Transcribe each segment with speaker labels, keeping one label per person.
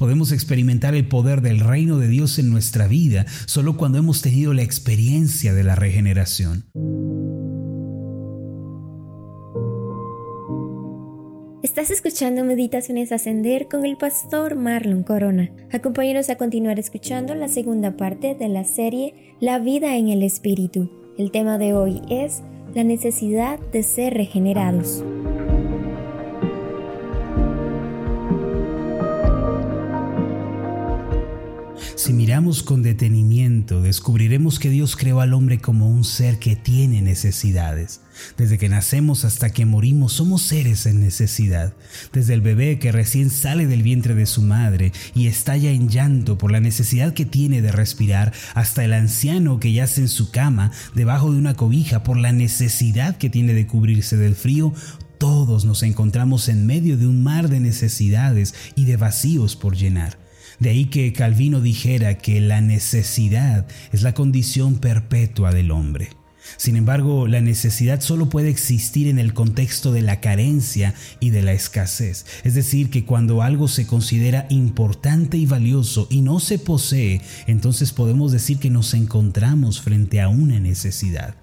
Speaker 1: Podemos experimentar el poder del reino de Dios en nuestra vida solo cuando hemos tenido la experiencia de la regeneración.
Speaker 2: Estás escuchando Meditaciones Ascender con el pastor Marlon Corona. Acompáñanos a continuar escuchando la segunda parte de la serie La vida en el Espíritu. El tema de hoy es la necesidad de ser regenerados.
Speaker 1: Si miramos con detenimiento, descubriremos que Dios creó al hombre como un ser que tiene necesidades. Desde que nacemos hasta que morimos somos seres en necesidad. Desde el bebé que recién sale del vientre de su madre y estalla en llanto por la necesidad que tiene de respirar, hasta el anciano que yace en su cama debajo de una cobija por la necesidad que tiene de cubrirse del frío, todos nos encontramos en medio de un mar de necesidades y de vacíos por llenar. De ahí que Calvino dijera que la necesidad es la condición perpetua del hombre. Sin embargo, la necesidad solo puede existir en el contexto de la carencia y de la escasez. Es decir, que cuando algo se considera importante y valioso y no se posee, entonces podemos decir que nos encontramos frente a una necesidad.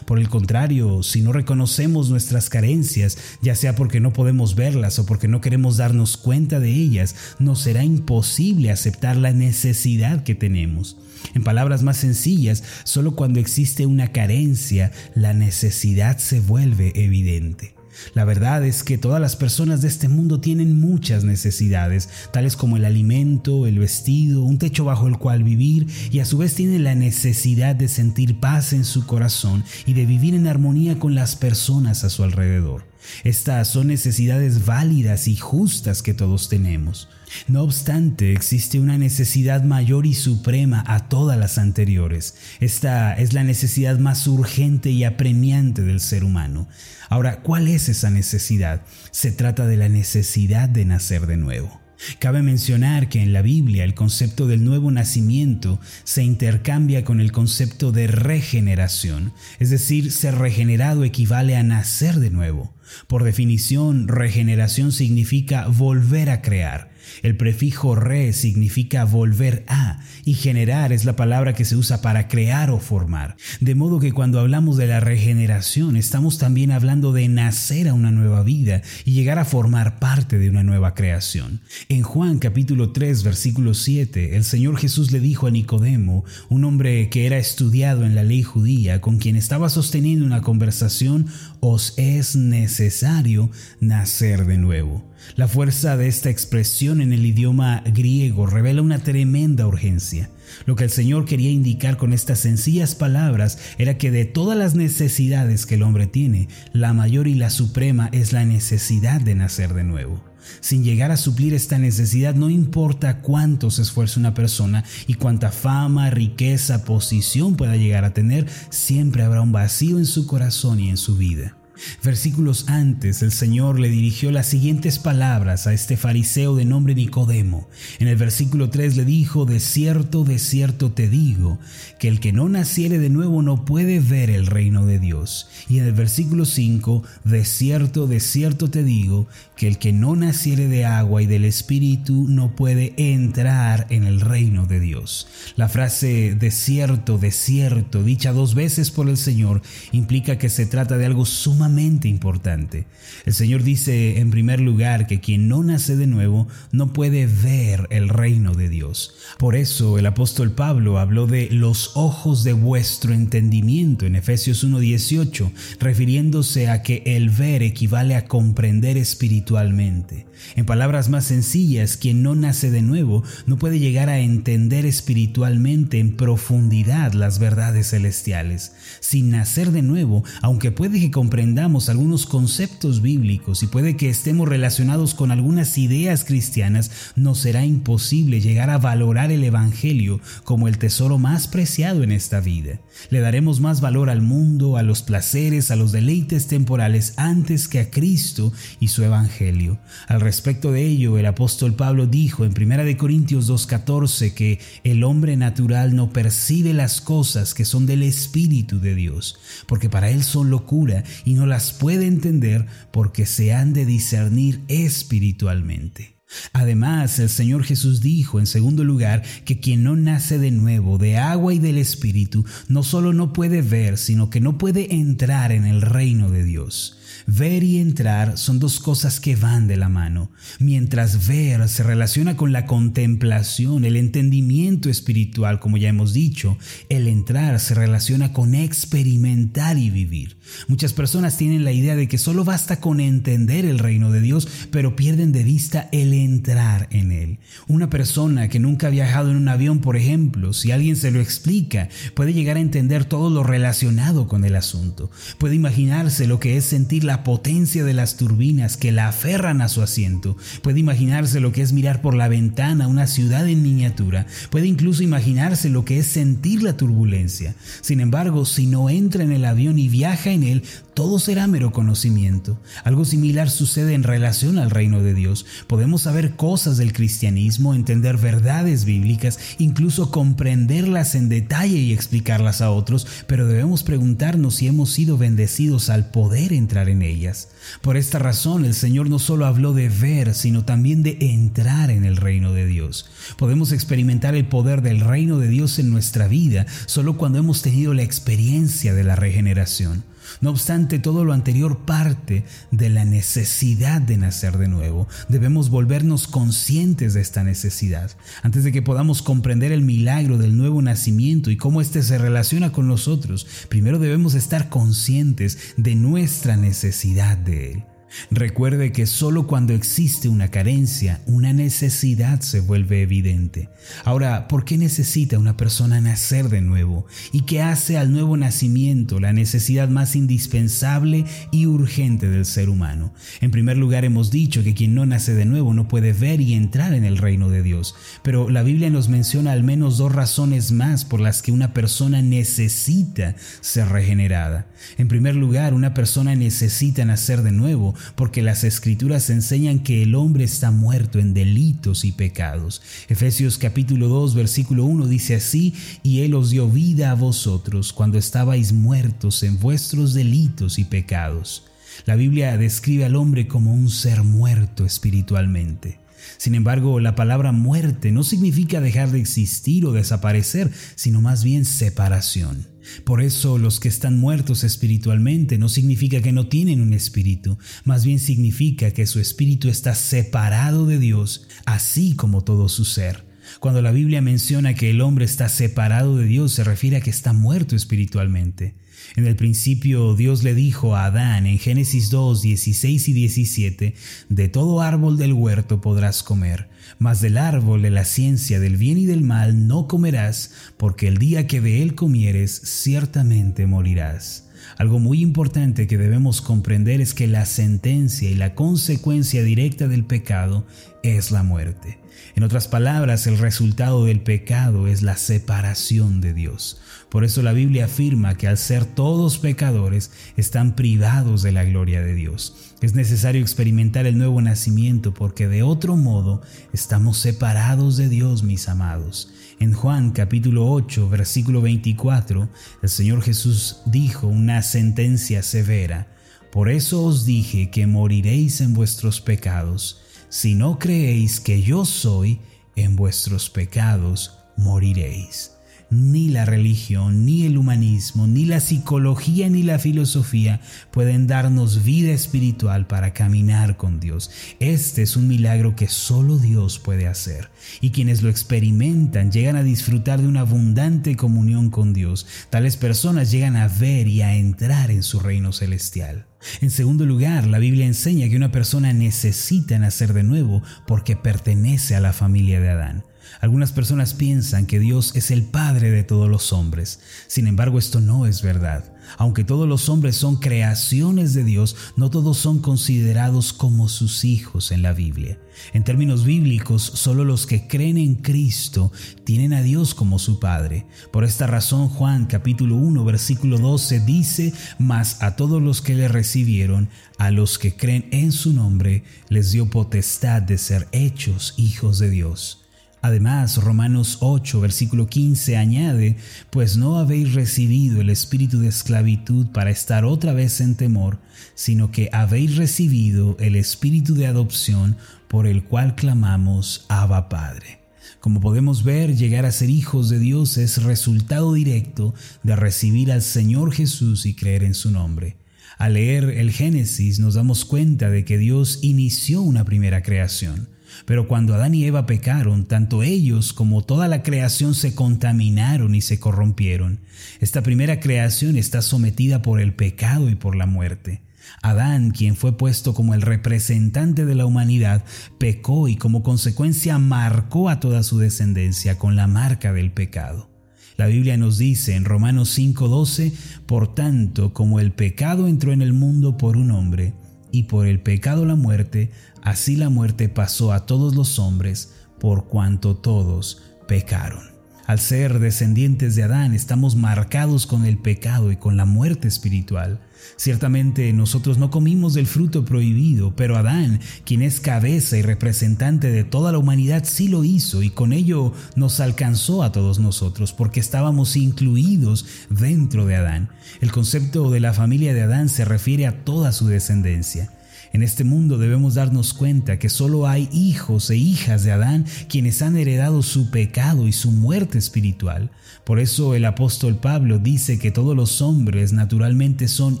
Speaker 1: Por el contrario, si no reconocemos nuestras carencias, ya sea porque no podemos verlas o porque no queremos darnos cuenta de ellas, nos será imposible aceptar la necesidad que tenemos. En palabras más sencillas, solo cuando existe una carencia, la necesidad se vuelve evidente. La verdad es que todas las personas de este mundo tienen muchas necesidades, tales como el alimento, el vestido, un techo bajo el cual vivir y a su vez tienen la necesidad de sentir paz en su corazón y de vivir en armonía con las personas a su alrededor. Estas son necesidades válidas y justas que todos tenemos. No obstante, existe una necesidad mayor y suprema a todas las anteriores. Esta es la necesidad más urgente y apremiante del ser humano. Ahora, ¿cuál es esa necesidad? Se trata de la necesidad de nacer de nuevo. Cabe mencionar que en la Biblia el concepto del nuevo nacimiento se intercambia con el concepto de regeneración, es decir, ser regenerado equivale a nacer de nuevo. Por definición, regeneración significa volver a crear. El prefijo re significa volver a y generar es la palabra que se usa para crear o formar. De modo que cuando hablamos de la regeneración estamos también hablando de nacer a una nueva vida y llegar a formar parte de una nueva creación. En Juan capítulo 3 versículo 7 el Señor Jesús le dijo a Nicodemo, un hombre que era estudiado en la ley judía, con quien estaba sosteniendo una conversación, os es necesario nacer de nuevo. La fuerza de esta expresión en el idioma griego revela una tremenda urgencia. Lo que el Señor quería indicar con estas sencillas palabras era que de todas las necesidades que el hombre tiene, la mayor y la suprema es la necesidad de nacer de nuevo. Sin llegar a suplir esta necesidad, no importa cuánto se esfuerce una persona y cuánta fama, riqueza, posición pueda llegar a tener, siempre habrá un vacío en su corazón y en su vida. Versículos antes, el Señor le dirigió las siguientes palabras a este fariseo de nombre Nicodemo. En el versículo 3 le dijo, de cierto, de cierto te digo, que el que no naciere de nuevo no puede ver el reino de Dios. Y en el versículo 5, de cierto, de cierto te digo, que el que no naciere de agua y del Espíritu no puede entrar en el reino de Dios. La frase de cierto, de cierto, dicha dos veces por el Señor, implica que se trata de algo sumamente importante. El Señor dice en primer lugar que quien no nace de nuevo no puede ver el reino de Dios. Por eso el apóstol Pablo habló de los ojos de vuestro entendimiento en Efesios 1.18, refiriéndose a que el ver equivale a comprender espiritualmente. En palabras más sencillas, quien no nace de nuevo no puede llegar a entender espiritualmente en profundidad las verdades celestiales. Sin nacer de nuevo, aunque puede que comprendamos algunos conceptos bíblicos y puede que estemos relacionados con algunas ideas cristianas, nos será imposible llegar a valorar el Evangelio como el tesoro más preciado en esta vida. Le daremos más valor al mundo, a los placeres, a los deleites temporales antes que a Cristo y su Evangelio. Al respecto de ello, el apóstol Pablo dijo en 1 Corintios 2.14 que el hombre natural no percibe las cosas que son del Espíritu de Dios, porque para él son locura y no las puede entender porque se han de discernir espiritualmente. Además, el Señor Jesús dijo en segundo lugar que quien no nace de nuevo de agua y del Espíritu no solo no puede ver, sino que no puede entrar en el reino de Dios. Ver y entrar son dos cosas que van de la mano. Mientras ver se relaciona con la contemplación, el entendimiento espiritual, como ya hemos dicho, el entrar se relaciona con experimentar y vivir. Muchas personas tienen la idea de que solo basta con entender el reino de Dios, pero pierden de vista el entrar en él. Una persona que nunca ha viajado en un avión, por ejemplo, si alguien se lo explica, puede llegar a entender todo lo relacionado con el asunto. Puede imaginarse lo que es sentir la potencia de las turbinas que la aferran a su asiento. Puede imaginarse lo que es mirar por la ventana una ciudad en miniatura. Puede incluso imaginarse lo que es sentir la turbulencia. Sin embargo, si no entra en el avión y viaja en él, todo será mero conocimiento. Algo similar sucede en relación al reino de Dios. Podemos saber cosas del cristianismo, entender verdades bíblicas, incluso comprenderlas en detalle y explicarlas a otros, pero debemos preguntarnos si hemos sido bendecidos al poder entrar en ellas. Por esta razón el Señor no solo habló de ver, sino también de entrar en el reino de Dios. Podemos experimentar el poder del reino de Dios en nuestra vida solo cuando hemos tenido la experiencia de la regeneración. No obstante, todo lo anterior parte de la necesidad de nacer de nuevo. Debemos volvernos conscientes de esta necesidad. Antes de que podamos comprender el milagro del nuevo nacimiento y cómo éste se relaciona con nosotros, primero debemos estar conscientes de nuestra necesidad de él. Recuerde que solo cuando existe una carencia, una necesidad se vuelve evidente. Ahora, ¿por qué necesita una persona nacer de nuevo? ¿Y qué hace al nuevo nacimiento la necesidad más indispensable y urgente del ser humano? En primer lugar, hemos dicho que quien no nace de nuevo no puede ver y entrar en el reino de Dios, pero la Biblia nos menciona al menos dos razones más por las que una persona necesita ser regenerada. En primer lugar, una persona necesita nacer de nuevo porque las escrituras enseñan que el hombre está muerto en delitos y pecados. Efesios capítulo 2 versículo 1 dice así, y Él os dio vida a vosotros cuando estabais muertos en vuestros delitos y pecados. La Biblia describe al hombre como un ser muerto espiritualmente. Sin embargo, la palabra muerte no significa dejar de existir o desaparecer, sino más bien separación. Por eso los que están muertos espiritualmente no significa que no tienen un espíritu, más bien significa que su espíritu está separado de Dios, así como todo su ser. Cuando la Biblia menciona que el hombre está separado de Dios, se refiere a que está muerto espiritualmente. En el principio Dios le dijo a Adán en Génesis 2, 16 y 17, De todo árbol del huerto podrás comer, mas del árbol de la ciencia del bien y del mal no comerás, porque el día que de él comieres ciertamente morirás. Algo muy importante que debemos comprender es que la sentencia y la consecuencia directa del pecado es la muerte. En otras palabras, el resultado del pecado es la separación de Dios. Por eso la Biblia afirma que al ser todos pecadores están privados de la gloria de Dios. Es necesario experimentar el nuevo nacimiento porque de otro modo estamos separados de Dios, mis amados. En Juan capítulo 8, versículo 24, el Señor Jesús dijo una sentencia severa. Por eso os dije que moriréis en vuestros pecados si no creéis que yo soy, en vuestros pecados moriréis. Ni la religión, ni el humanismo, ni la psicología, ni la filosofía pueden darnos vida espiritual para caminar con Dios. Este es un milagro que solo Dios puede hacer. Y quienes lo experimentan llegan a disfrutar de una abundante comunión con Dios. Tales personas llegan a ver y a entrar en su reino celestial. En segundo lugar, la Biblia enseña que una persona necesita nacer de nuevo porque pertenece a la familia de Adán. Algunas personas piensan que Dios es el Padre de todos los hombres. Sin embargo, esto no es verdad. Aunque todos los hombres son creaciones de Dios, no todos son considerados como sus hijos en la Biblia. En términos bíblicos, solo los que creen en Cristo tienen a Dios como su Padre. Por esta razón, Juan capítulo 1 versículo 12 dice, Mas a todos los que le recibieron, a los que creen en su nombre, les dio potestad de ser hechos hijos de Dios. Además, Romanos 8, versículo 15 añade, pues no habéis recibido el espíritu de esclavitud para estar otra vez en temor, sino que habéis recibido el espíritu de adopción por el cual clamamos Abba Padre. Como podemos ver, llegar a ser hijos de Dios es resultado directo de recibir al Señor Jesús y creer en su nombre. Al leer el Génesis nos damos cuenta de que Dios inició una primera creación. Pero cuando Adán y Eva pecaron, tanto ellos como toda la creación se contaminaron y se corrompieron. Esta primera creación está sometida por el pecado y por la muerte. Adán, quien fue puesto como el representante de la humanidad, pecó y como consecuencia marcó a toda su descendencia con la marca del pecado. La Biblia nos dice en Romanos 5:12, por tanto, como el pecado entró en el mundo por un hombre, y por el pecado la muerte, así la muerte pasó a todos los hombres, por cuanto todos pecaron. Al ser descendientes de Adán estamos marcados con el pecado y con la muerte espiritual. Ciertamente nosotros no comimos del fruto prohibido, pero Adán, quien es cabeza y representante de toda la humanidad, sí lo hizo y con ello nos alcanzó a todos nosotros porque estábamos incluidos dentro de Adán. El concepto de la familia de Adán se refiere a toda su descendencia. En este mundo debemos darnos cuenta que solo hay hijos e hijas de Adán quienes han heredado su pecado y su muerte espiritual. Por eso el apóstol Pablo dice que todos los hombres naturalmente son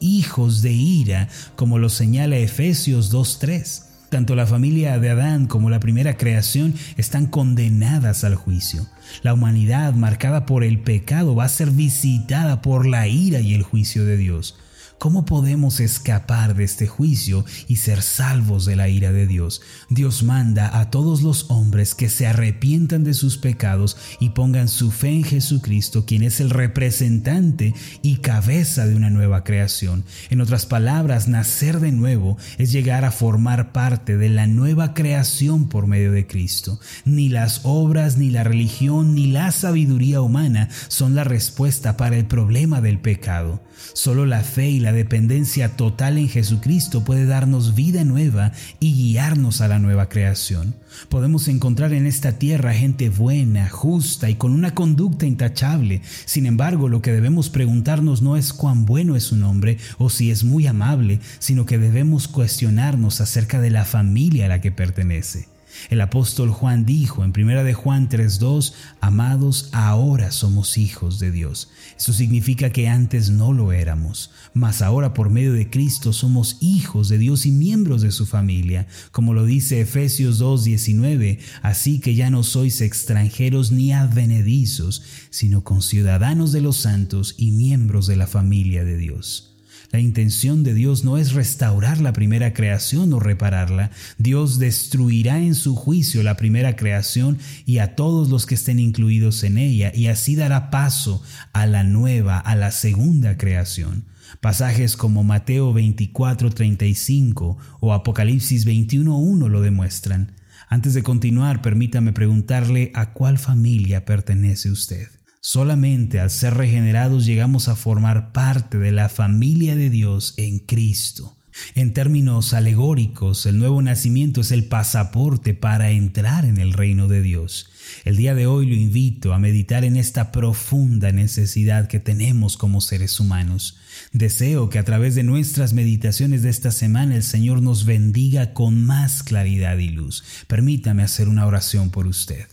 Speaker 1: hijos de ira, como lo señala Efesios 2.3. Tanto la familia de Adán como la primera creación están condenadas al juicio. La humanidad marcada por el pecado va a ser visitada por la ira y el juicio de Dios. ¿Cómo podemos escapar de este juicio y ser salvos de la ira de Dios? Dios manda a todos los hombres que se arrepientan de sus pecados y pongan su fe en Jesucristo, quien es el representante y cabeza de una nueva creación. En otras palabras, nacer de nuevo es llegar a formar parte de la nueva creación por medio de Cristo. Ni las obras, ni la religión, ni la sabiduría humana son la respuesta para el problema del pecado. Solo la fe y la dependencia total en Jesucristo puede darnos vida nueva y guiarnos a la nueva creación. Podemos encontrar en esta tierra gente buena, justa y con una conducta intachable. Sin embargo, lo que debemos preguntarnos no es cuán bueno es un hombre o si es muy amable, sino que debemos cuestionarnos acerca de la familia a la que pertenece. El apóstol Juan dijo en 1 de Juan 3:2, amados, ahora somos hijos de Dios. Eso significa que antes no lo éramos, mas ahora por medio de Cristo somos hijos de Dios y miembros de su familia, como lo dice Efesios 2:19, así que ya no sois extranjeros ni advenedizos, sino conciudadanos de los santos y miembros de la familia de Dios. La intención de Dios no es restaurar la primera creación o repararla. Dios destruirá en su juicio la primera creación y a todos los que estén incluidos en ella, y así dará paso a la nueva, a la segunda creación. Pasajes como Mateo 24:35 o Apocalipsis 21:1 lo demuestran. Antes de continuar, permítame preguntarle a cuál familia pertenece usted. Solamente al ser regenerados llegamos a formar parte de la familia de Dios en Cristo. En términos alegóricos, el nuevo nacimiento es el pasaporte para entrar en el reino de Dios. El día de hoy lo invito a meditar en esta profunda necesidad que tenemos como seres humanos. Deseo que a través de nuestras meditaciones de esta semana el Señor nos bendiga con más claridad y luz. Permítame hacer una oración por usted.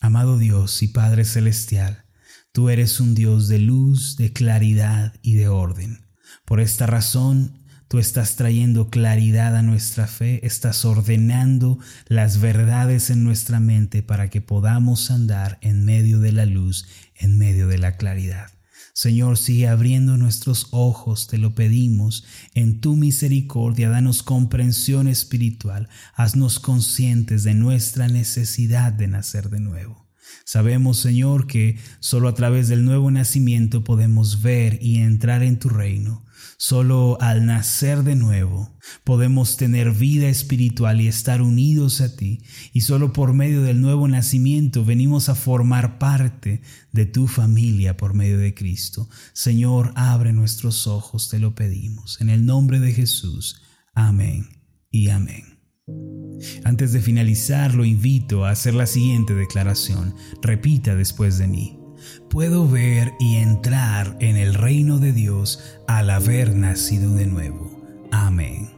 Speaker 1: Amado Dios y Padre Celestial, Tú eres un Dios de luz, de claridad y de orden. Por esta razón, tú estás trayendo claridad a nuestra fe, estás ordenando las verdades en nuestra mente para que podamos andar en medio de la luz, en medio de la claridad. Señor, sigue abriendo nuestros ojos, te lo pedimos. En tu misericordia, danos comprensión espiritual. Haznos conscientes de nuestra necesidad de nacer de nuevo. Sabemos, Señor, que solo a través del nuevo nacimiento podemos ver y entrar en tu reino. Solo al nacer de nuevo podemos tener vida espiritual y estar unidos a ti. Y solo por medio del nuevo nacimiento venimos a formar parte de tu familia por medio de Cristo. Señor, abre nuestros ojos, te lo pedimos. En el nombre de Jesús. Amén y amén. Antes de finalizar, lo invito a hacer la siguiente declaración. Repita después de mí. Puedo ver y entrar en el reino de Dios al haber nacido de nuevo. Amén.